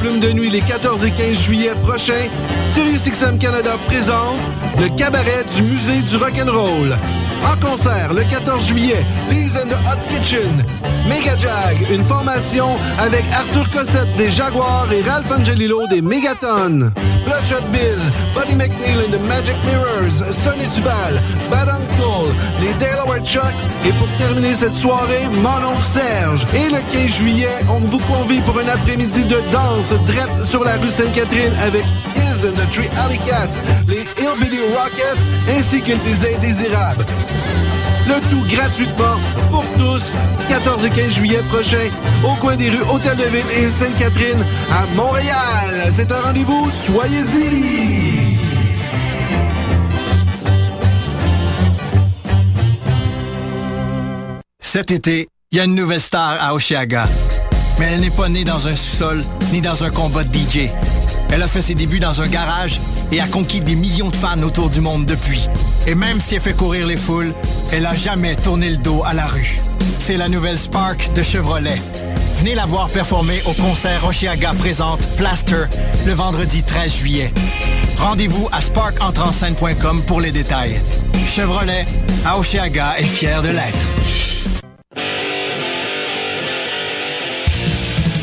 Plume de Nuit les 14 et 15 juillet prochains, SiriusXM Canada présente le cabaret du musée du rock'n'roll. En concert le 14 juillet, Lee's and the Hot Kitchen, Mega Jag, une formation avec Arthur Cossette des Jaguars et Ralph Angelillo des Megaton. Bloodshot Bill, Buddy McNeil and the Magic Mirrors, Sonny Duval, Bad Uncle, les Delaware Chucks et pour terminer cette soirée, mon oncle Serge. Et le 15 juillet, on vous convie pour un après-midi de danse drette sur la rue Sainte-Catherine avec Is and the Tree Alley Cats, les Hillbilly Rockets ainsi que les Indésirables. Le tout gratuitement pour tous, 14 et 15 juillet prochain, au coin des rues Hôtel de Ville et Sainte-Catherine à Montréal. C'est un rendez-vous, soyez-y! Cet été, il y a une nouvelle star à Oshiaga. Mais elle n'est pas née dans un sous-sol ni dans un combat de DJ. Elle a fait ses débuts dans un garage et a conquis des millions de fans autour du monde depuis. Et même si elle fait courir les foules, elle a jamais tourné le dos à la rue. C'est la nouvelle Spark de Chevrolet. Venez la voir performer au concert Oshiaga présente Plaster le vendredi 13 juillet. Rendez-vous à sparkentrenscène.com pour les détails. Chevrolet, à Oshiaga est fier de l'être.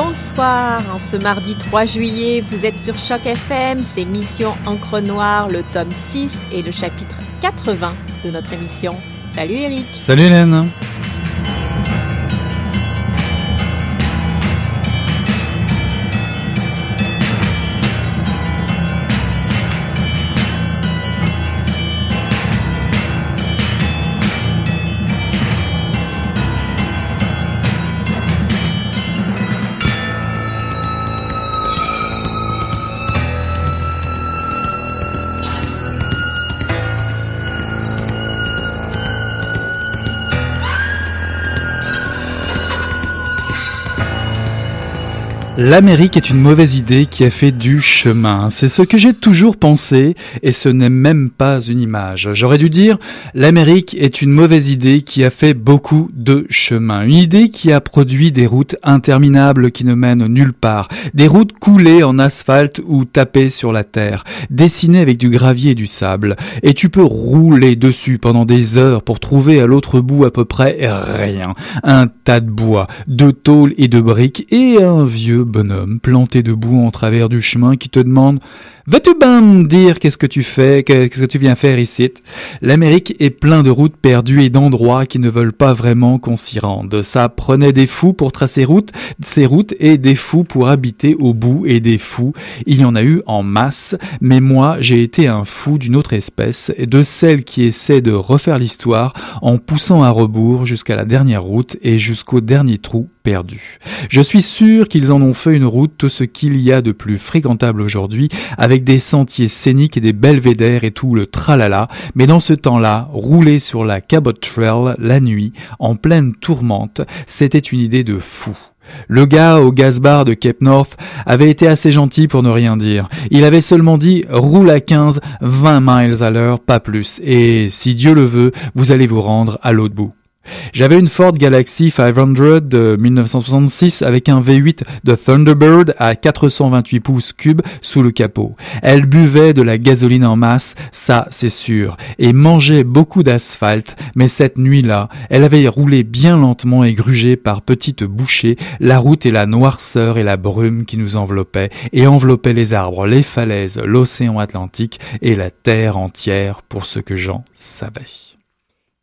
Bonsoir, en ce mardi 3 juillet, vous êtes sur Choc FM, c'est Mission Encre Noire, le tome 6 et le chapitre 80 de notre émission. Salut Eric Salut Hélène L'Amérique est une mauvaise idée qui a fait du chemin. C'est ce que j'ai toujours pensé et ce n'est même pas une image. J'aurais dû dire l'Amérique est une mauvaise idée qui a fait beaucoup de chemin. Une idée qui a produit des routes interminables qui ne mènent nulle part. Des routes coulées en asphalte ou tapées sur la terre. Dessinées avec du gravier et du sable. Et tu peux rouler dessus pendant des heures pour trouver à l'autre bout à peu près rien. Un tas de bois, de tôles et de briques et un vieux bonhomme planté debout en travers du chemin qui te demande Vas-tu ben dire qu'est-ce que tu fais, qu'est-ce que tu viens faire ici? L'Amérique est plein de routes perdues et d'endroits qui ne veulent pas vraiment qu'on s'y rende. Ça prenait des fous pour tracer route, ces routes et des fous pour habiter au bout et des fous. Il y en a eu en masse, mais moi j'ai été un fou d'une autre espèce, de celle qui essaie de refaire l'histoire en poussant à rebours jusqu'à la dernière route et jusqu'au dernier trou perdu. Je suis sûr qu'ils en ont fait une route tout ce qu'il y a de plus fréquentable aujourd'hui avec des sentiers scéniques et des belvédères et tout le tralala, mais dans ce temps-là, rouler sur la Cabot Trail la nuit, en pleine tourmente, c'était une idée de fou. Le gars au gaz bar de Cape North avait été assez gentil pour ne rien dire. Il avait seulement dit roule à 15, 20 miles à l'heure, pas plus. Et si Dieu le veut, vous allez vous rendre à l'autre bout. J'avais une Ford Galaxy 500 de 1966 avec un V8 de Thunderbird à 428 pouces cubes sous le capot. Elle buvait de la gasoline en masse, ça c'est sûr, et mangeait beaucoup d'asphalte, mais cette nuit-là, elle avait roulé bien lentement et grugé par petites bouchées la route et la noirceur et la brume qui nous enveloppaient, et enveloppaient les arbres, les falaises, l'océan Atlantique et la terre entière pour ce que j'en savais.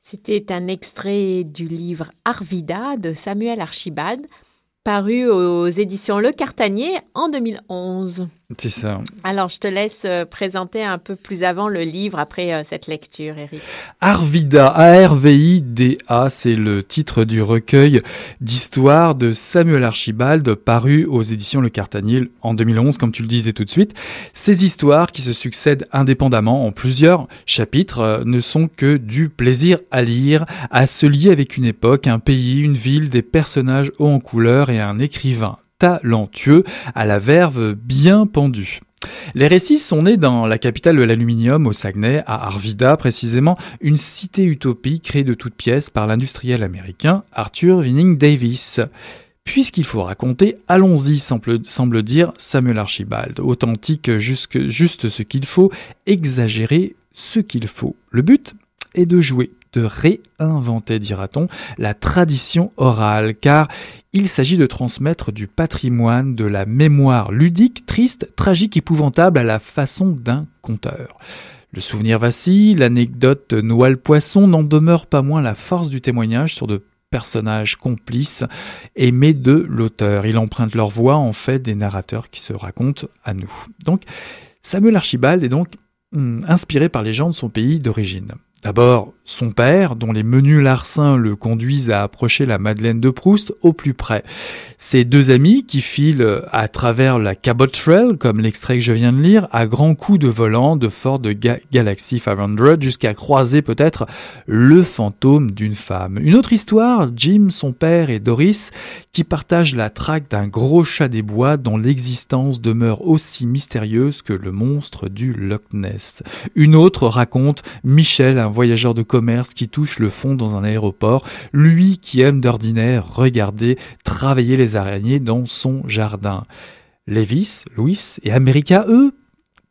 C'était un extrait du livre Arvida de Samuel Archibald, paru aux éditions Le Cartanier en 2011. C'est ça. Alors, je te laisse euh, présenter un peu plus avant le livre après euh, cette lecture, Eric. Arvida, A-R-V-I-D-A, c'est le titre du recueil d'histoires de Samuel Archibald, paru aux éditions Le Cartanier en 2011, comme tu le disais tout de suite. Ces histoires, qui se succèdent indépendamment en plusieurs chapitres, euh, ne sont que du plaisir à lire, à se lier avec une époque, un pays, une ville, des personnages hauts en couleur et un écrivain talentueux, à la verve bien pendue. Les récits sont nés dans la capitale de l'aluminium, au Saguenay, à Arvida précisément, une cité utopie créée de toutes pièces par l'industriel américain Arthur Winning Davis. Puisqu'il faut raconter, allons-y, semble, semble, dire Samuel Archibald. Authentique, juste, juste ce qu'il faut, exagérer ce qu'il faut. Le but est de jouer, de réinventer, dira-t-on, la tradition orale, car il s'agit de transmettre du patrimoine, de la mémoire ludique, triste, tragique, épouvantable à la façon d'un conteur. Le souvenir vacille, l'anecdote noie le poisson, n'en demeure pas moins la force du témoignage sur de personnages complices aimés de l'auteur. Il emprunte leur voix en fait des narrateurs qui se racontent à nous. Donc Samuel Archibald est donc hum, inspiré par les gens de son pays d'origine. D'abord, son père, dont les menus larcins le conduisent à approcher la Madeleine de Proust au plus près. Ses deux amis qui filent à travers la Cabot Trail, comme l'extrait que je viens de lire, à grands coups de volant de Ford de Galaxy 500 jusqu'à croiser peut-être le fantôme d'une femme. Une autre histoire, Jim, son père et Doris, qui partagent la traque d'un gros chat des bois dont l'existence demeure aussi mystérieuse que le monstre du Loch Ness. Une autre raconte Michel, un voyageur de commerce qui touche le fond dans un aéroport, lui qui aime d'ordinaire regarder travailler les araignées dans son jardin. Levis, Louis et America, eux,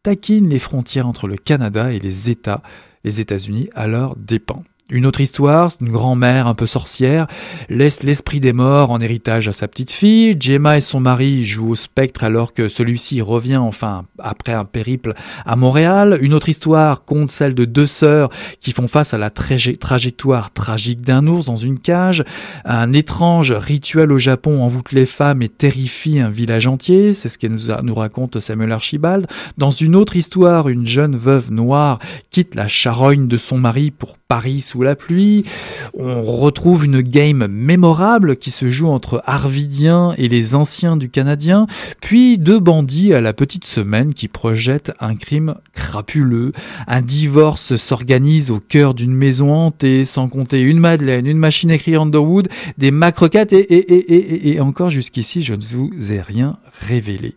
taquinent les frontières entre le Canada et les États, les États-Unis à leur dépens. Une autre histoire, une grand-mère un peu sorcière laisse l'esprit des morts en héritage à sa petite fille. Gemma et son mari jouent au spectre alors que celui-ci revient enfin après un périple à Montréal. Une autre histoire compte celle de deux sœurs qui font face à la trajectoire tragique d'un ours dans une cage. Un étrange rituel au Japon envoûte les femmes et terrifie un village entier. C'est ce que nous raconte Samuel Archibald. Dans une autre histoire, une jeune veuve noire quitte la charogne de son mari pour Paris sous la pluie. On retrouve une game mémorable qui se joue entre Arvidiens et les anciens du Canadien, puis deux bandits à la petite semaine qui projettent un crime crapuleux. Un divorce s'organise au cœur d'une maison hantée, sans compter une Madeleine, une machine écrite Underwood, des macrocates et, et, et, et encore jusqu'ici, je ne vous ai rien révélé.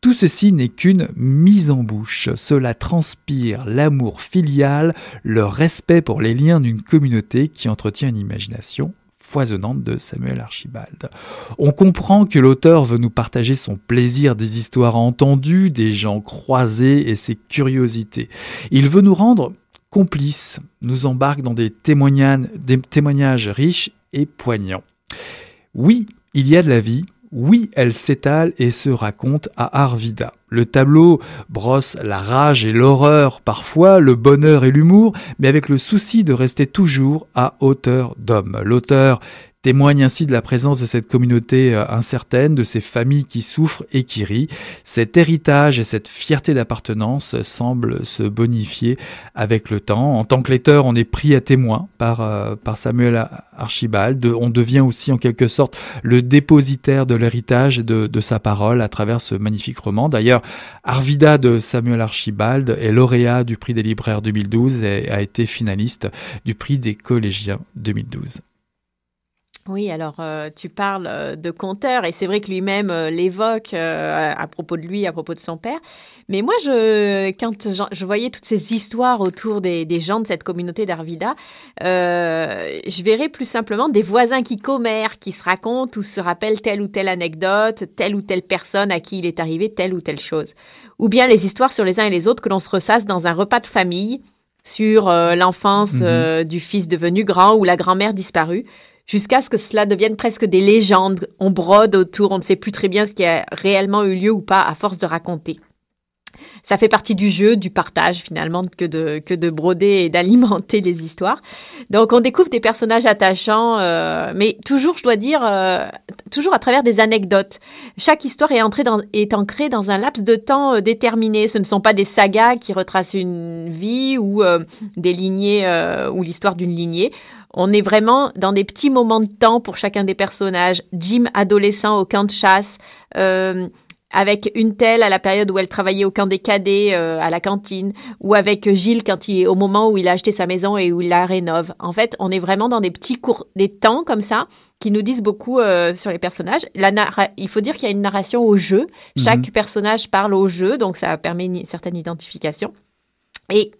Tout ceci n'est qu'une mise en bouche. Cela transpire l'amour filial, le respect pour les liens d'une communauté qui entretient une imagination foisonnante de Samuel Archibald. On comprend que l'auteur veut nous partager son plaisir des histoires entendues, des gens croisés et ses curiosités. Il veut nous rendre complices, nous embarque dans des témoignages, des témoignages riches et poignants. Oui, il y a de la vie, oui, elle s'étale et se raconte à Arvida. Le tableau brosse la rage et l'horreur, parfois le bonheur et l'humour, mais avec le souci de rester toujours à hauteur d'homme. L'auteur témoigne ainsi de la présence de cette communauté euh, incertaine, de ces familles qui souffrent et qui rient. Cet héritage et cette fierté d'appartenance semblent se bonifier avec le temps. En tant que lecteur, on est pris à témoin par, euh, Samuel Archibald. On devient aussi en quelque sorte le dépositaire de l'héritage et de, de, sa parole à travers ce magnifique roman. D'ailleurs, Arvida de Samuel Archibald est lauréat du prix des libraires 2012 et a été finaliste du prix des collégiens 2012. Oui, alors euh, tu parles euh, de conteur et c'est vrai que lui-même euh, l'évoque à propos de lui, à propos de son père. Mais moi, je, quand je, voyais toutes ces histoires autour des, gens de cette communauté d'Arvida, je verrais plus simplement des voisins qui commèrent, qui se racontent ou se rappellent telle ou telle anecdote, telle ou telle personne à qui il est arrivé telle ou telle chose. Ou bien les histoires sur les uns et les autres que l'on se ressasse dans un repas de famille sur l'enfance mhm. du fils devenu grand ou la grand-mère disparue jusqu'à ce que cela devienne presque des légendes. On brode autour, on ne sait plus très bien ce qui a réellement eu lieu ou pas à force de raconter. Ça fait partie du jeu, du partage finalement, que de, que de broder et d'alimenter les histoires. Donc on découvre des personnages attachants, euh, mais toujours, je dois dire, euh, toujours à travers des anecdotes. Chaque histoire est, entrée dans, est ancrée dans un laps de temps euh, déterminé. Ce ne sont pas des sagas qui retracent une vie ou des lignées ou l'histoire d'une lignée. On est vraiment dans des petits moments de temps pour chacun des personnages. Jim, adolescent au camp de chasse, euh, avec une telle à la période où elle travaillait au camp des cadets euh, à la cantine, ou avec Gilles quand il, au moment où il a acheté sa maison et où il la rénove. En fait, on est vraiment dans des petits cours, des temps comme ça qui nous disent beaucoup euh, sur les personnages. La il faut dire qu'il y a une narration au jeu. Chaque mhm. personnage parle au jeu, donc ça permet une certaine identification. Et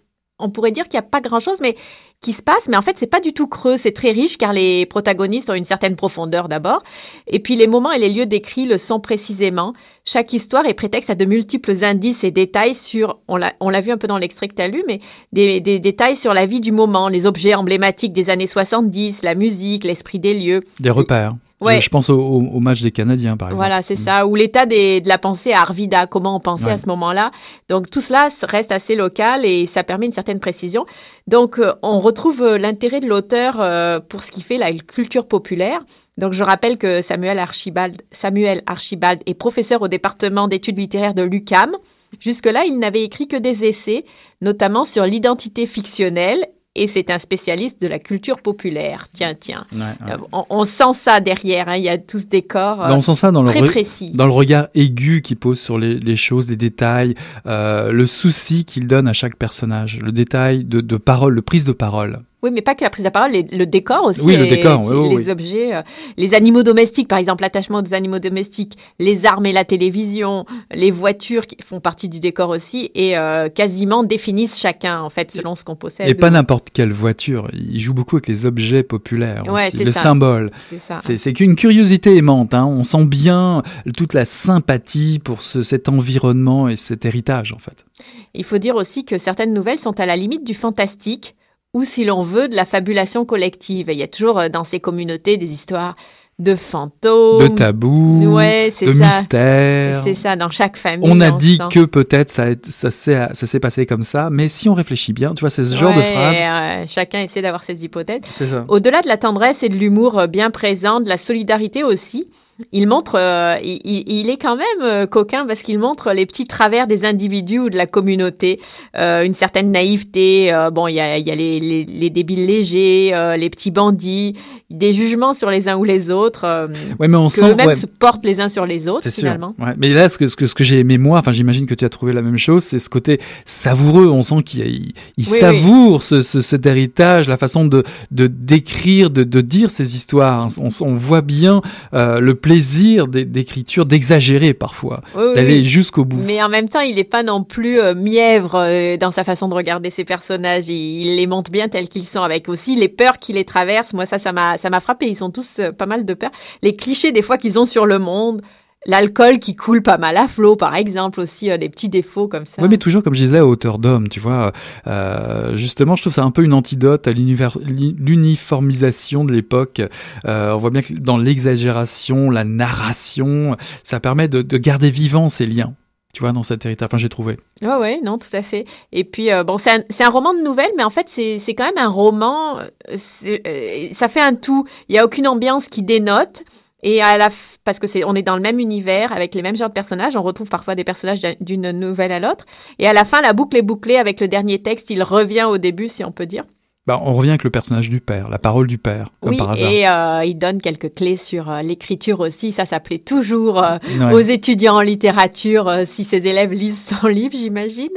on pourrait dire qu'il n'y a pas grand-chose, mais qui se passe, mais en fait, c'est pas du tout creux, c'est très riche car les protagonistes ont une certaine profondeur d'abord. Et puis les moments et les lieux décrits le sont précisément. Chaque histoire est prétexte à de multiples indices et détails sur, on l'a vu un peu dans l'extrait que tu as lu, mais des, des, détails sur la vie du moment, les objets emblématiques des années 70, la musique, l'esprit des lieux. Des repères. Je, pense au, match des Canadiens, par exemple. Voilà, c'est ça. Ou l'état de la pensée à Arvida, comment on pensait à ce moment-là. Donc tout cela reste assez local et ça permet une certaine précision. Donc euh, on retrouve euh, l'intérêt de l'auteur euh, pour ce qui fait la culture populaire. Donc je rappelle que Samuel Archibald, Samuel Archibald est professeur au département d'études littéraires de l'UCAM. Jusque-là, il n'avait écrit que des essais, notamment sur l'identité fictionnelle et c'est un spécialiste de la culture populaire. Tiens, tiens. Euh, on, sent ça derrière. Hein. Il y a tout ce décor ben, on sent ça dans très le précis. Dans le regard aigu qu'il pose sur les, choses, les détails, euh, le souci qu'il donne à chaque personnage, le détail de, de parole, le prise de parole. Oui, mais pas que la prise de parole, le décor aussi. Oui, le décor, les objets, euh, les animaux domestiques, par exemple, l'attachement des animaux domestiques, les armes et la télévision, les voitures qui font partie du décor aussi et euh, quasiment définissent chacun, en fait, selon ce qu'on possède. Et pas n'importe quelle voiture. Il joue beaucoup avec les objets populaires, ouais, aussi, les symboles. Ça. C'est qu'une curiosité aimante. Hein. On sent bien toute la sympathie pour ce, cet environnement et cet héritage, en fait. Il faut dire aussi que certaines nouvelles sont à la limite du fantastique ou si l'on veut, de la fabulation collective. il y a toujours euh, dans ces communautés des histoires de fantômes, de tabous, ouais, de mystères. C'est ça, dans chaque famille. On a dit que peut-être ça, ça s'est passé comme ça, mais si on réfléchit bien, tu vois, c'est ce genre de phrase. chacun essaie d'avoir ses hypothèses. Au-delà de la tendresse et de l'humour euh, bien présent, de la solidarité aussi, il montre, euh, il, est quand même euh, coquin parce qu'il montre les petits travers des individus ou de la communauté, euh, une certaine naïveté. bon, il y a, les, débiles légers, les petits bandits, des jugements sur les uns ou les autres. ouais, mais on que eux-mêmes se portent les uns sur les autres finalement. Mais là, ce que, ce que, ce que j'ai aimé moi, enfin j'imagine que tu as trouvé la même chose, c'est ce côté savoureux. On sent qu'il il, savoure Ce, cet héritage, la façon de, de décrire, de, de dire ces histoires. On, on voit bien le plaisir plaisir d'écriture, d'exagérer parfois, d'aller jusqu'au bout. Mais en même temps, il n'est pas non plus euh, mièvre euh, dans sa façon de regarder ses personnages. Il, les montre bien tels qu'ils sont, avec aussi les peurs qui les traversent. Moi, ça, ça m'a frappé. Ils sont tous euh, pas mal de peurs. Les clichés des fois qu'ils ont sur le monde. L'alcool qui coule pas mal à flot, par exemple, aussi, euh, des petits défauts comme ça. Oui, mais toujours, comme je disais, à hauteur d'homme, tu vois. Euh, justement, je trouve ça un peu une antidote à l'uniformisation de l'époque. Euh, on voit bien que dans l'exagération, la narration, ça permet de, de garder vivant ces liens tu vois, dans cet héritage. Enfin, j'ai trouvé. Oui, ouais, non, tout à fait. Et puis, euh, bon, c'est un, un, roman de nouvelles, mais en fait, c'est quand même un roman. Euh, ça fait un tout. Il n'y a aucune ambiance qui dénote. Et à la parce que c'est on est dans le même univers avec les mêmes genres de personnages, on retrouve parfois des personnages d'une nouvelle à l'autre. Et à la fin, la boucle est bouclée avec le dernier texte. Il revient au début, si on peut dire. Bah, on revient avec le personnage du père, la parole du père, comme oui, par hasard. et euh, il donne quelques clés sur euh, l'écriture aussi. Ça, ça plaît toujours euh, aux étudiants en littérature si ses élèves lisent son livre, j'imagine.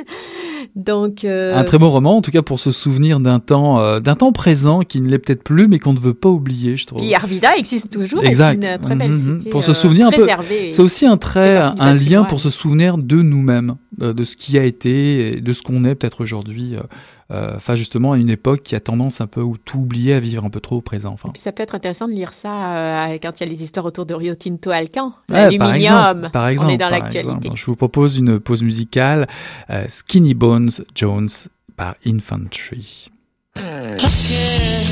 Donc un très bon roman, en tout cas pour se souvenir d'un temps, d'un temps présent qui ne l'est peut-être plus, mais qu'on ne veut pas oublier, je trouve. Puis Arvida existe toujours. Exact. Une très belle cité, pour se souvenir un peu. C'est aussi un trait, un lien pour se souvenir de nous-mêmes, de ce qui a été, et de ce qu'on est peut-être aujourd'hui. Euh, Enfin, justement, à une époque qui a tendance un peu ou tout oublier à vivre un peu trop au présent. Enfin, Puis ça peut être intéressant de lire ça euh, quand il y a les histoires autour de Rio Tinto Alcan, Ouais, par l'aluminium. exemple, par exemple, On est dans l'actualité. Je vous propose une pause musicale, euh, Skinny Bones Jones par Infantry. Things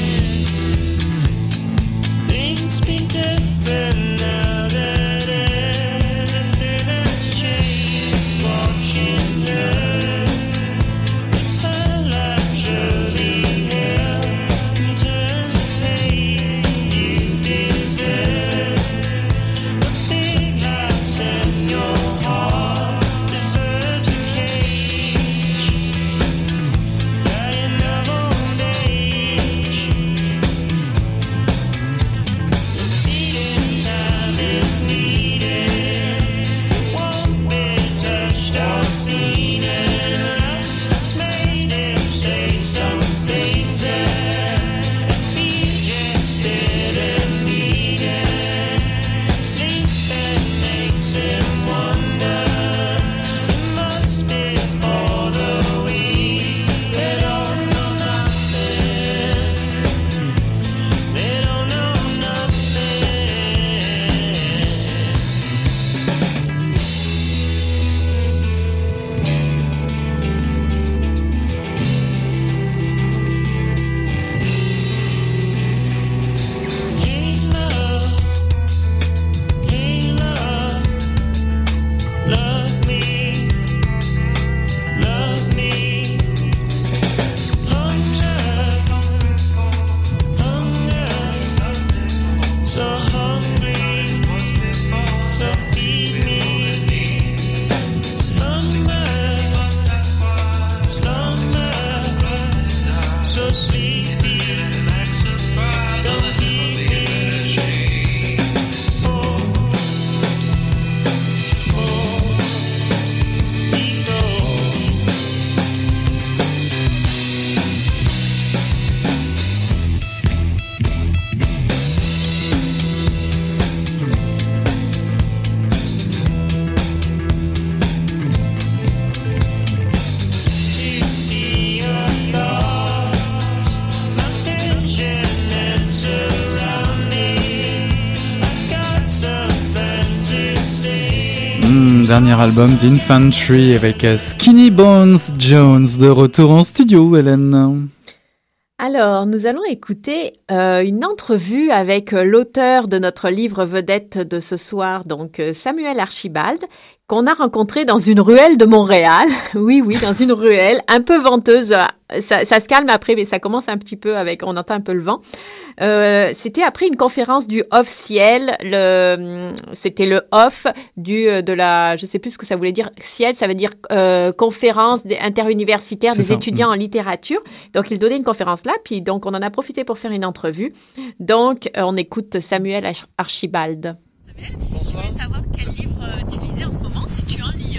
album d'Infantry avec euh, Skinny Bones Jones de retour en studio, Hélène. Alors, nous allons écouter euh, une entrevue avec euh, l'auteur de notre livre vedette de ce soir, donc Samuel Archibald, qu'on a rencontré dans une ruelle de Montréal. oui, oui, dans une ruelle un peu venteuse. Ça, ça se calme après, mais ça commence un petit peu avec, on entend un peu le vent. Euh, c'était après une conférence du Off Ciel. Le, c'était le Off du euh, de la, je sais plus ce que ça voulait dire. Ciel, ça veut dire euh, conférence interuniversitaire des ça, étudiants en littérature. Donc il donnait une conférence là, puis donc on en a profité pour faire une entrevue. Donc on écoute Samuel Arch- Archibald. Bonsoir. savoir quel livre euh, tu lisais en ce moment, si tu en lis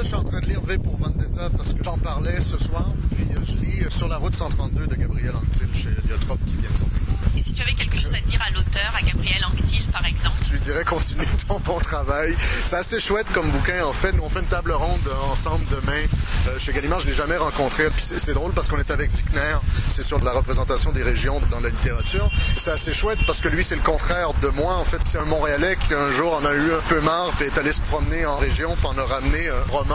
là, je suis en train de lire V pour Vendetta parce que j'en parlais ce soir. Puis euh, je lis euh, Sur la route 132 de Gabriel Antil chez Liotrop qui vient de sortir. Et si tu avais quelque chose à dire à l'auteur, à Gabriel Anctil par exemple? Je lui dirais continue ton bon travail. C'est assez chouette comme bouquin en fait. Nous on fait une table ronde euh, ensemble demain euh, chez Gallimard. Je l'ai jamais rencontré. C'est drôle parce qu'on est avec Dickner. C'est sur la représentation des régions dans la littérature. C'est assez chouette parce que lui c'est le contraire de moi. En fait c'est un Montréalais qui un jour en a eu un peu marre et est allé se promener en région puis en a ramené un roman.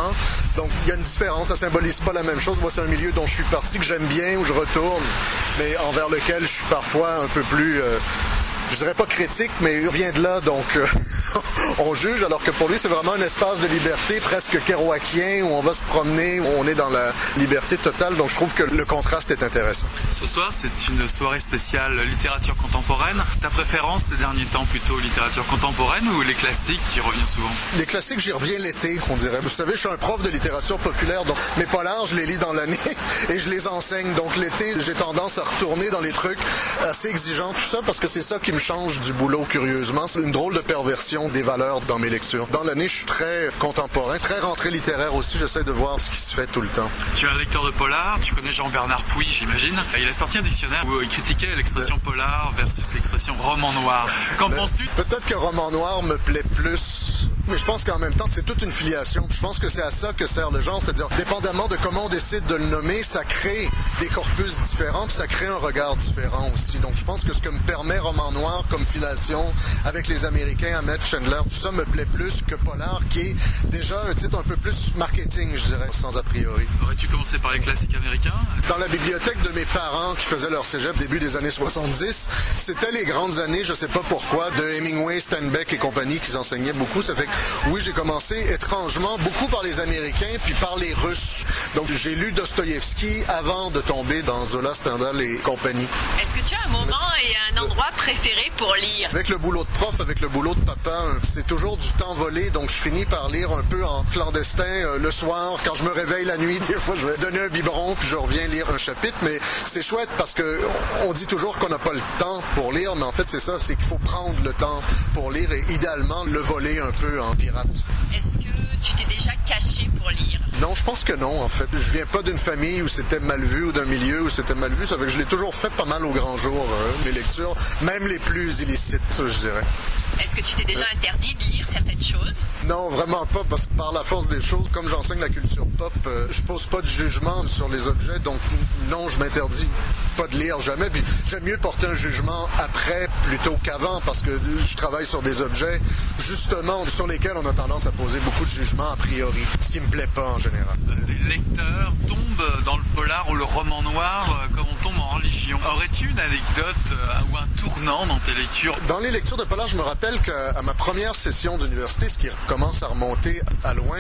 Donc il y a une différence. Ça symbolise pas la même chose. Moi c'est un milieu dont je suis parti que j'aime bien où je retourne, mais envers lequel je suis parfois un peu plus euh, je dirais pas critique, mais il vient de là, donc euh, on juge, alors que pour lui, c'est vraiment un espace de liberté presque kerouacien où on va se promener, où on est dans la liberté totale, donc je trouve que le contraste est intéressant. Ce soir, c'est une soirée spéciale littérature contemporaine. Ta préférence ces derniers temps plutôt littérature contemporaine ou les classiques qui reviennent souvent? Les classiques, j'y reviens l'été, on dirait. Vous savez, je suis un prof de littérature populaire, donc mes polars, je les lis dans l'année et je les enseigne. Donc l'été, j'ai tendance à retourner dans les trucs assez exigeants, tout ça, parce que c'est ça qui me change du boulot, curieusement. C'est une drôle de perversion des valeurs dans mes lectures. Dans l'année, je suis très contemporain, très rentré littéraire aussi. J'essaie de voir ce qui se fait tout le temps. Tu es un lecteur de polar, tu connais Jean-Bernard Pouy, j'imagine. Il a sorti un dictionnaire où il critiquait l'expression polar versus l'expression roman noir. Qu'en penses-tu? Peut-être que roman noir me plaît plus. Mais je pense qu'en même temps, c'est toute une filiation. Je pense que c'est à ça que sert le genre, c'est-à-dire, dépendamment de comment on décide de le nommer, ça crée des corpus différents, puis ça crée un regard différent aussi. Donc, je pense que ce que me permet roman noir comme filiation avec les Américains, Ahmed Chandler, tout ça me plaît plus que polar, qui est déjà un titre un peu plus marketing, je dirais, sans a priori. Aurais-tu commencé par les classiques américains? Dans la bibliothèque de mes parents qui faisaient leur cégep début des années 70, c'était les grandes années, je sais pas pourquoi, de Hemingway, Steinbeck et compagnie qui enseignaient beaucoup. Ça fait que, oui, j'ai commencé étrangement beaucoup par les Américains puis par les Russes. Donc, j'ai lu Dostoïevski avant de tomber dans Zola, Stendhal et compagnie. Est-ce que tu as un moment et un endroit préféré pour lire? Avec le boulot de prof, avec le boulot de papa, c'est toujours du temps volé, donc je finis par lire un peu en clandestin euh, le soir. Quand je me réveille la nuit, des fois, je vais donner un biberon, puis je reviens lire un chapitre. Mais c'est chouette parce que on dit toujours qu'on n'a pas le temps pour lire, mais en fait, c'est ça, c'est qu'il faut prendre le temps pour lire et idéalement le voler un peu en pirate. Est-ce que tu t'es déjà caché pour lire? Non, je pense que non, en fait. Je viens pas d'une famille où c'était mal vu ou d'un milieu où c'était mal vu. Ça fait que je l'ai toujours fait pas mal au grand jour, euh, mes lectures, même les plus illicites, je dirais. Est-ce que tu t'es déjà interdit de lire certaines choses? Non, vraiment pas, parce que par la force des choses, comme j'enseigne la culture pop, euh, je pose pas de jugement sur les objets, donc non, je m'interdis pas de lire jamais. Puis j'aime mieux porter un jugement après plutôt qu'avant, parce que je travaille sur des objets, justement, sur lesquels on a tendance à poser beaucoup de jugements a priori, ce qui me plaît pas en général. Les lecteurs tombent dans le polar ou le roman noir euh, comme on tombe en religion. Aurais-tu une anecdote euh, ou un tournant dans tes lectures? Dans les lectures de polar, je me rappelle qu'à ma première session d'université, ce qui commence à remonter à loin,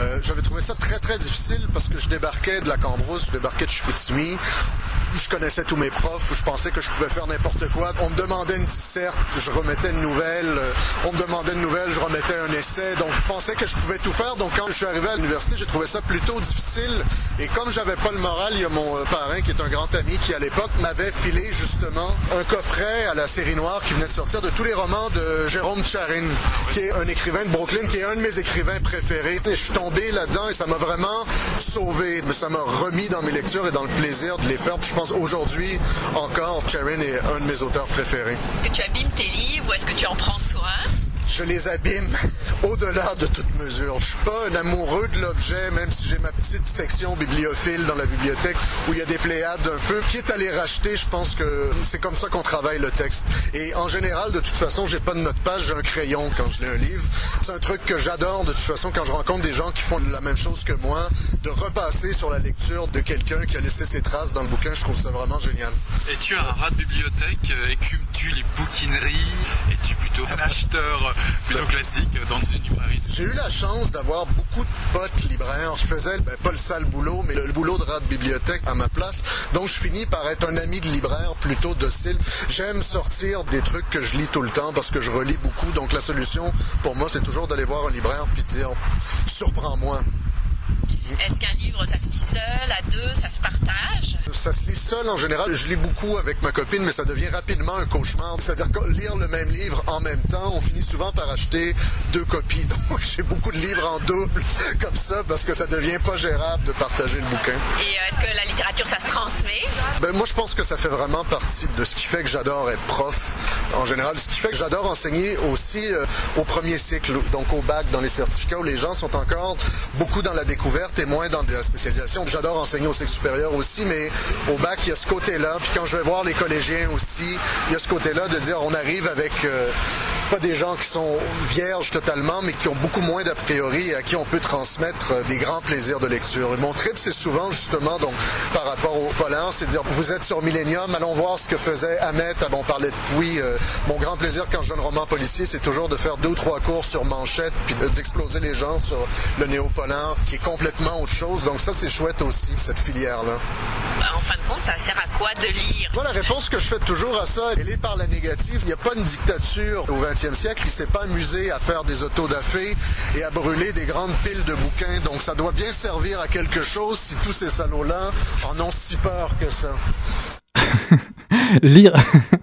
euh, j'avais trouvé ça très très difficile parce que je débarquais de la Cambrousse, je débarquais de Chicoutimi. Je connaissais tous mes profs, où je pensais que je pouvais faire n'importe quoi. On me demandait une disserte, je remettais une nouvelle. euh, On me demandait une nouvelle, je remettais un essai. Donc je pensais que je pouvais tout faire. Donc quand je suis arrivé à l'université, j'ai trouvé ça plutôt difficile. Et comme j'avais pas le moral, il y a mon euh, parrain qui est un grand ami qui à l'époque m'avait filé justement un coffret à la série noire qui venait de sortir de tous les romans de Jérôme Charin, qui est un écrivain de Brooklyn, qui est un de mes écrivains préférés. Et je suis tombé là-dedans et ça m'a vraiment sauvé. Ça m'a remis dans mes lectures et dans le plaisir de les faire. Pense aujourd'hui encore, Charin est un de mes auteurs préférés. Est-ce que tu abîmes tes livres ou est-ce que tu en prends soin? Je les abîme au-delà de toute mesure. Je suis pas un amoureux de l'objet, même si j'ai ma petite section bibliophile dans la bibliothèque où il y a des pléiades un peu. Quitte à les racheter, je pense que c'est comme ça qu'on travaille le texte. Et en général, de toute façon, j'ai pas de note page, j'ai un crayon quand je lis un livre. C'est un truc que j'adore de toute façon quand je rencontre des gens qui font la même chose que moi, de repasser sur la lecture de quelqu'un qui a laissé ses traces dans le bouquin. Je trouve ça vraiment génial. Et tu un rat de bibliothèque? Euh, Écumes-tu les bouquineries? Es-tu plutôt un acheteur J'ai eu la chance d'avoir beaucoup de potes libraires. Je faisais ben, pas le sale boulot, mais le, boulot de rat de bibliothèque à ma place. Donc je finis par être un ami de libraire plutôt docile. J'aime sortir des trucs que je lis tout le temps parce que je relis beaucoup. Donc la solution pour moi, c'est toujours d'aller voir un libraire puis dire surprends-moi. Est-ce qu'un livre, ça se lit seul, à deux, ça se partage? Ça se lit seul en général. Je lis beaucoup avec ma copine, mais ça devient rapidement un cauchemar. C'est-à-dire que lire le même livre en même temps, on finit souvent par acheter deux copies. Donc j'ai beaucoup de livres en double comme ça parce que ça devient pas gérable de partager le bouquin. Et euh, est-ce que la littérature, ça se transmet? Ben, moi, je pense que ça fait vraiment partie de ce qui fait que j'adore être prof en général. Ce qui fait que j'adore enseigner aussi euh, au premier cycle, donc au bac, dans les certificats où les gens sont encore beaucoup dans la découverte et moins dans la spécialisation. J'adore enseigner au cycle supérieur aussi, mais au bac, il y a ce côté-là. Puis quand je vais voir les collégiens aussi, il y a ce côté-là de dire on arrive avec euh, pas des gens qui sont vierges totalement, mais qui ont beaucoup moins d'a priori et à qui on peut transmettre euh, des grands plaisirs de lecture. Et mon trip, c'est souvent justement donc par rapport au polar, c'est dire vous êtes sur Millennium, allons voir ce que faisait Ahmet. Ah, bon, on parlait de Pouy, euh, mon grand plaisir quand je donne roman policier, c'est toujours de faire deux ou trois cours sur manchette, puis de- d'exploser les gens sur le néo-polar, qui est complètement autre chose. Donc ça, c'est chouette aussi, cette filière-là. En fin de compte, ça sert à quoi de lire? Moi, la réponse que je fais toujours à ça, elle est par la négative. Il n'y a pas une dictature au 20e siècle. Il s'est pas amusé à faire des autodafés et à brûler des grandes piles de bouquins. Donc, ça doit bien servir à quelque chose si tous ces salauds-là en ont si peur que ça. Lire.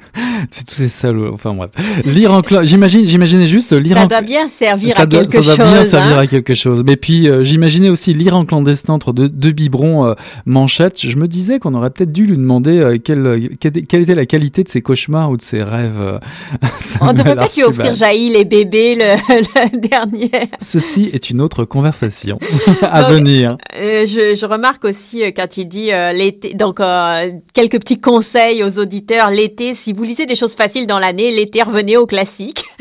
c'est tous ces salauds. Enfin bref. Lire en clan. J'imagine, j'imaginais juste lire Ça en doit bien servir ça à doit, quelque ça doit chose. bien servir hein. à quelque chose. Mais puis, euh, j'imaginais aussi lire en clandestin entre deux, deux biberons euh, manchettes. Je me disais qu'on aurait peut-être dû lui demander euh, quelle, quelle, était la qualité de ses cauchemars ou de ses rêves. On devrait peut-être lui offrir. Jaïl les bébés le, le dernier. Ceci est une autre conversation à Donc, venir. Je, je remarque aussi quand il dit l'été, donc quelques petits conseils aux auditeurs. L'été, si vous lisez des choses faciles dans l'année, l'été revenez au classique.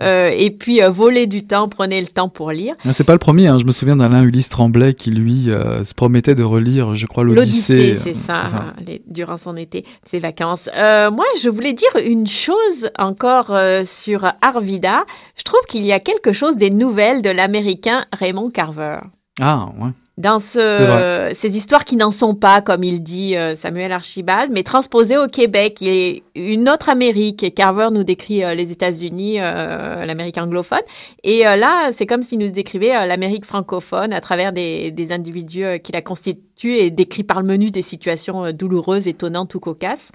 Euh, et puis euh, volez du temps, prenez le temps pour lire. Ah, C'est pas le premier. Hein. Je me souviens d'Alain Ulysse Tremblay qui lui euh, se promettait de relire, je crois, l'Odyssée. C'est ça, les- durant son été, ses vacances. Euh, moi, je voulais dire une chose encore euh, sur Arvida. Je trouve qu'il y a quelque chose des nouvelles de l'Américain Raymond Carver. Ah ouais. Dans ce, ces histoires qui n'en sont pas, comme il dit euh, Samuel Archibald, mais transposées au Québec. Il est une autre Amérique. Et Carver nous décrit euh, les États-Unis, euh, l'Amérique anglophone. Et là, c'est comme s'il nous décrivait l'Amérique francophone à travers des, des individus qui la constituent et décrit par le menu des situations douloureuses, étonnantes ou cocasses.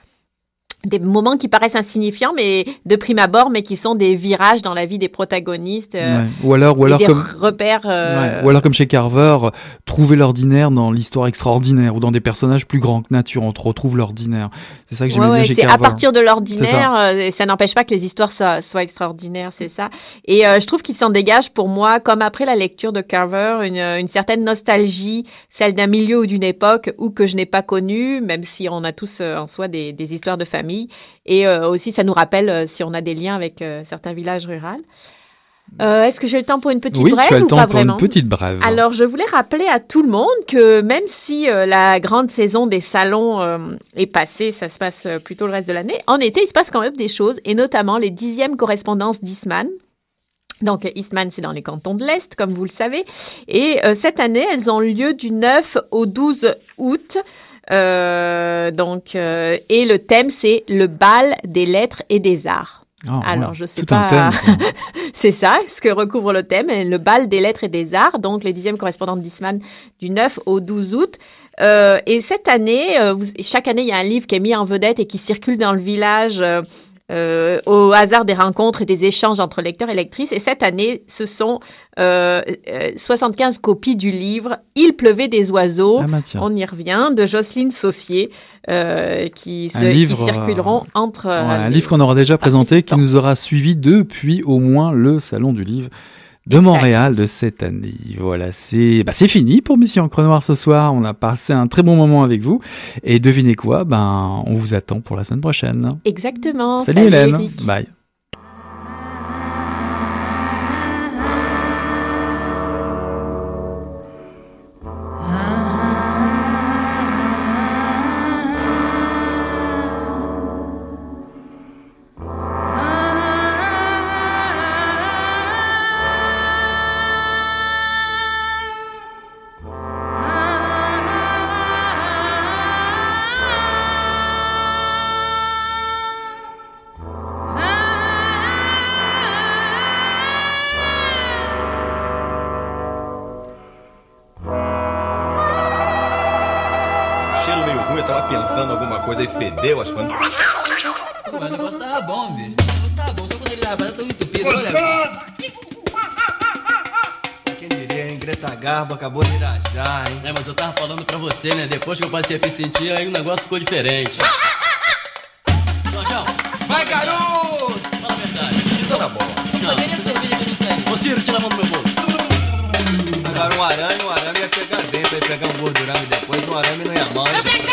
Des moments qui paraissent insignifiants, mais de prime abord, mais qui sont des virages dans la vie des protagonistes. euh, Ouais. Ou alors, ou alors des comme. repères. euh, Ouais. Ou alors comme chez Carver, euh, trouver l'ordinaire dans l'histoire extraordinaire ou dans des personnages plus grands que nature, on retrouve l'ordinaire. C'est ça que j'aimais Ouais, bien chez c'est Carver. à partir de ça. l'ordinaire, euh, ça n'empêche pas que les histoires soient, soient extraordinaires, c'est ça. Et je trouve qu'il s'en dégage pour moi, comme après la lecture de Carver, une, une certaine nostalgie, celle d'un milieu ou d'une époque ou que je n'ai pas connu, même si on a tous en soi des, des histoires de famille. Et euh, aussi, ça nous rappelle euh, si on a des liens avec euh, certains villages ruraux. Euh, Est-ce que j'ai le temps pour une petite Oui, brève tu as le ou temps pas pour vraiment? une petite brève. alors, je voulais rappeler à tout le monde que même si euh, la grande saison des salons euh, est passée, ça se passe plutôt le reste de l'année, en été, il se passe quand même des choses, et notamment les dixièmes correspondances d'Eastman. Donc, Eastman, c'est dans les cantons de l'Est, comme vous le savez. Et cette année, elles ont lieu du 9 au 12 août. Euh, donc, euh, et le thème, c'est le bal des lettres et des arts. Ah, Alors, ouais. je sais Tout pas. c'est ça, ce que recouvre le thème, le bal des lettres et des arts, donc les dixièmes correspondants d'Isman du 9 au 12 août. Euh, et cette année, vous- chaque année, il y a un livre qui est mis en vedette et qui circule dans le village euh, euh, au hasard des rencontres et des échanges entre lecteurs et lectrices. Et cette année, ce sont euh, euh, 75 copies du livre Il pleuvait des oiseaux. Ah. On y revient, de Jocelyne Saucier, euh, qui, se, circuleront euh, entre... Ouais, euh, un livre qu'on aura déjà présenté, qui nous aura suivi depuis au moins le Salon du Livre de Montréal de cette année. Voilà, c'est bah, fini pour Mission Encre Noire ce soir. On a passé un très bon moment avec vous. Et devinez quoi? Ben, on vous attend pour la semaine prochaine. Exactement. Salut, Hélène. Eric. Bye. E fedeu, acho que. Pô, mas o negócio tava bom, bicho. O negócio tava bom, só quando ele tava tão entupido. olha. Quem diria, hein? Greta Garbo acabou de irajar, hein? É, mas eu tava falando pra você, né? Depois que eu passei a me sentir, aí o negócio ficou diferente. Jorjão, Vai, garoto! fala a verdade. Isso tá bom. Não, nem a cerveja que eu não sei. Ô, Ciro, tira a mão do meu bolso. Agora um arame, um arame ia pegar dentro, ia pegar um gordurame depois, um arame não ia mal. hein? Come